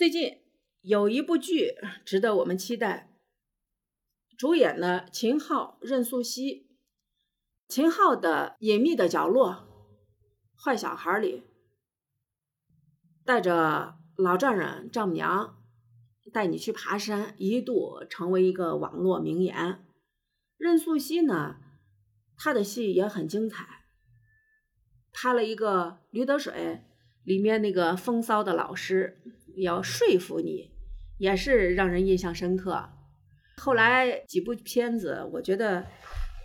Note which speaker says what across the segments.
Speaker 1: 最近有一部剧值得我们期待，主演的秦昊、任素汐。秦昊的《隐秘的角落》《坏小孩》里，带着老丈人丈母娘带你去爬山，一度成为一个网络名言。任素汐呢，她的戏也很精彩，拍了一个《驴得水》，里面那个风骚的老师要说服你，也是让人印象深刻。后来几部片子，我觉得。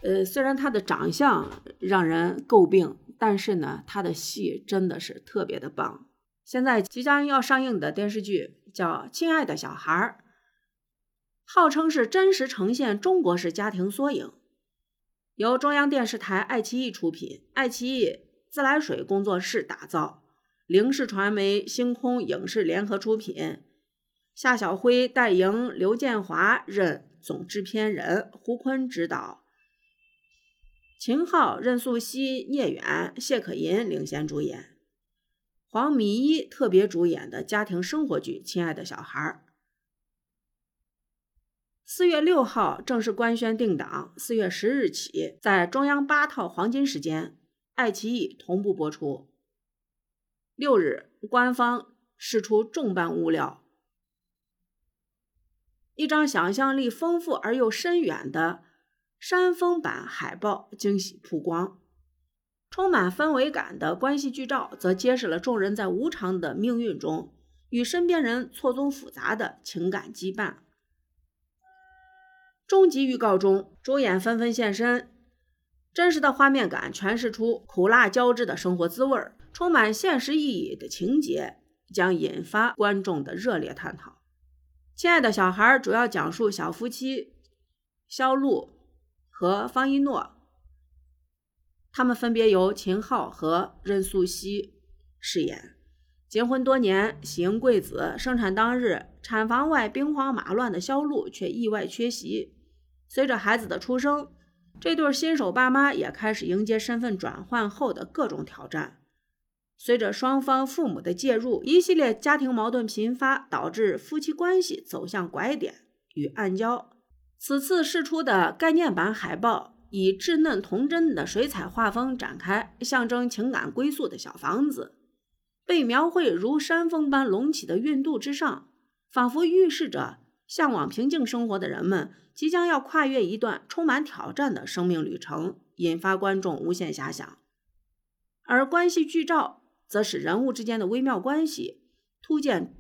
Speaker 1: 呃，虽然他的长相让人诟病，但是呢，他的戏真的是特别的棒。现在即将要上映的电视剧叫《亲爱的小孩儿》，号称是真实呈现中国式家庭缩影，由中央电视台爱奇艺出品，爱奇艺自来水工作室打造，凌视传媒、星空影视联合出品，夏晓辉、戴莹、刘建华任总制片人，胡坤执导。秦昊、任素汐、聂远、谢可寅领衔主演，黄米一特别主演的家庭生活剧《亲爱的小孩儿》。四月六号正式官宣定档，四月十日起在中央八套黄金时间、爱奇艺同步播出。六日，官方释出重磅物料，一张想象力丰富而又深远的。山峰版海报惊喜曝光，充满氛围感的关系剧照则揭示了众人在无常的命运中与身边人错综复杂的情感羁绊。终极预告中，主演纷纷现身，真实的画面感诠释出苦辣交织的生活滋味儿，充满现实意义的情节将引发观众的热烈探讨。亲爱的小孩主要讲述小夫妻肖路。和方一诺，他们分别由秦昊和任素汐饰演。结婚多年，喜迎贵子，生产当日，产房外兵荒马乱的肖路却意外缺席。随着孩子的出生，这对新手爸妈也开始迎接身份转换后的各种挑战。随着双方父母的介入，一系列家庭矛盾频发，导致夫妻关系走向拐点与暗礁。此次试出的概念版海报以稚嫩童真的水彩画风展开，象征情感归宿的小房子被描绘如山峰般隆起的孕肚之上，仿佛预示着向往平静生活的人们即将要跨越一段充满挑战的生命旅程，引发观众无限遐想。而关系剧照则使人物之间的微妙关系突见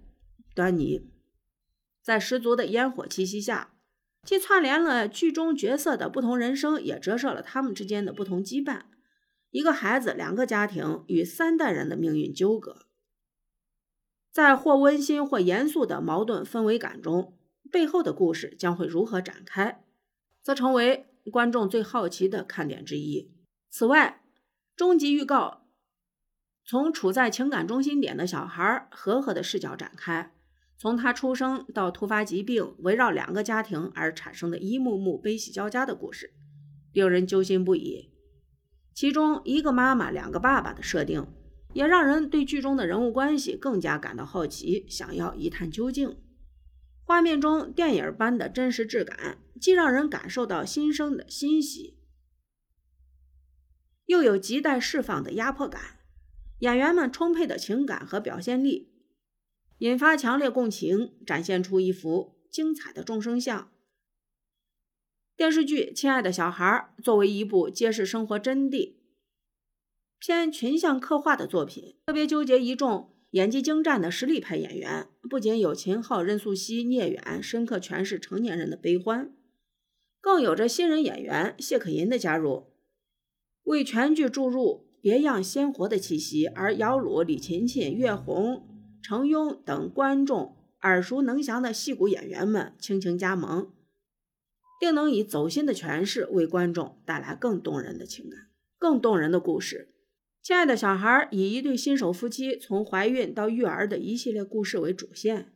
Speaker 1: 端倪，在十足的烟火气息下。既串联了剧中角色的不同人生，也折射了他们之间的不同羁绊。一个孩子，两个家庭与三代人的命运纠葛，在或温馨或严肃的矛盾氛围感中，背后的故事将会如何展开，则成为观众最好奇的看点之一。此外，终极预告从处在情感中心点的小孩和和的视角展开。从他出生到突发疾病，围绕两个家庭而产生的一幕幕悲喜交加的故事，令人揪心不已。其中一个妈妈两个爸爸的设定，也让人对剧中的人物关系更加感到好奇，想要一探究竟。画面中电影般的真实质感，既让人感受到新生的欣喜，又有亟待释放的压迫感。演员们充沛的情感和表现力。引发强烈共情，展现出一幅精彩的众生相。电视剧《亲爱的小孩》作为一部揭示生活真谛、偏群像刻画的作品，特别纠结一众演技精湛的实力派演员。不仅有秦昊、任素汐、聂远深刻诠释成年人的悲欢，更有着新人演员谢可寅的加入，为全剧注入别样鲜活的气息。而姚鲁、李勤勤、岳红。程庸等观众耳熟能详的戏骨演员们倾情加盟，定能以走心的诠释为观众带来更动人的情感、更动人的故事。亲爱的小孩以一对新手夫妻从怀孕到育儿的一系列故事为主线，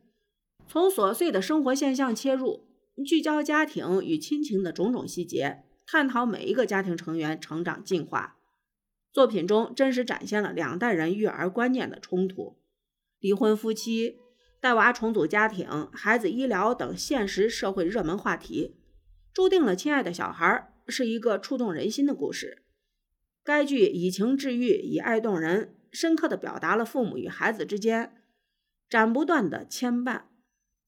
Speaker 1: 从琐碎的生活现象切入，聚焦家庭与亲情的种种细节，探讨每一个家庭成员成长进化。作品中真实展现了两代人育儿观念的冲突。离婚夫妻、带娃重组家庭、孩子医疗等现实社会热门话题，注定了《亲爱的小孩》是一个触动人心的故事。该剧以情治愈，以爱动人，深刻地表达了父母与孩子之间斩不断的牵绊。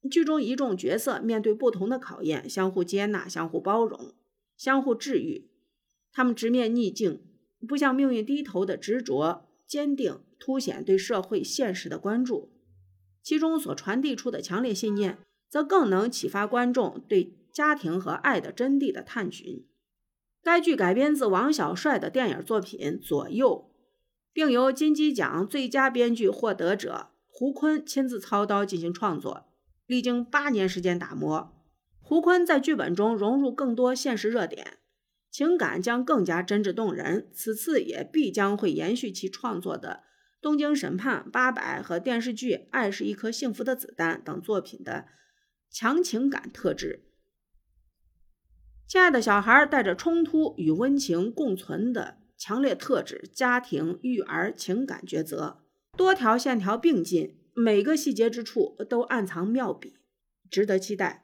Speaker 1: 剧中一众角色面对不同的考验，相互接纳、相互包容、相互治愈。他们直面逆境，不向命运低头的执着、坚定，凸显对社会现实的关注。其中所传递出的强烈信念，则更能启发观众对家庭和爱的真谛的探寻。该剧改编自王小帅的电影作品《左右》，并由金鸡奖最佳编剧获得者胡坤亲自操刀进行创作。历经八年时间打磨，胡坤在剧本中融入更多现实热点，情感将更加真挚动人。此次也必将会延续其创作的。《东京审判》八百和电视剧《爱是一颗幸福的子弹》等作品的强情感特质，亲爱的小孩带着冲突与温情共存的强烈特质，家庭、育儿、情感抉择，多条线条并进，每个细节之处都暗藏妙笔，值得期待。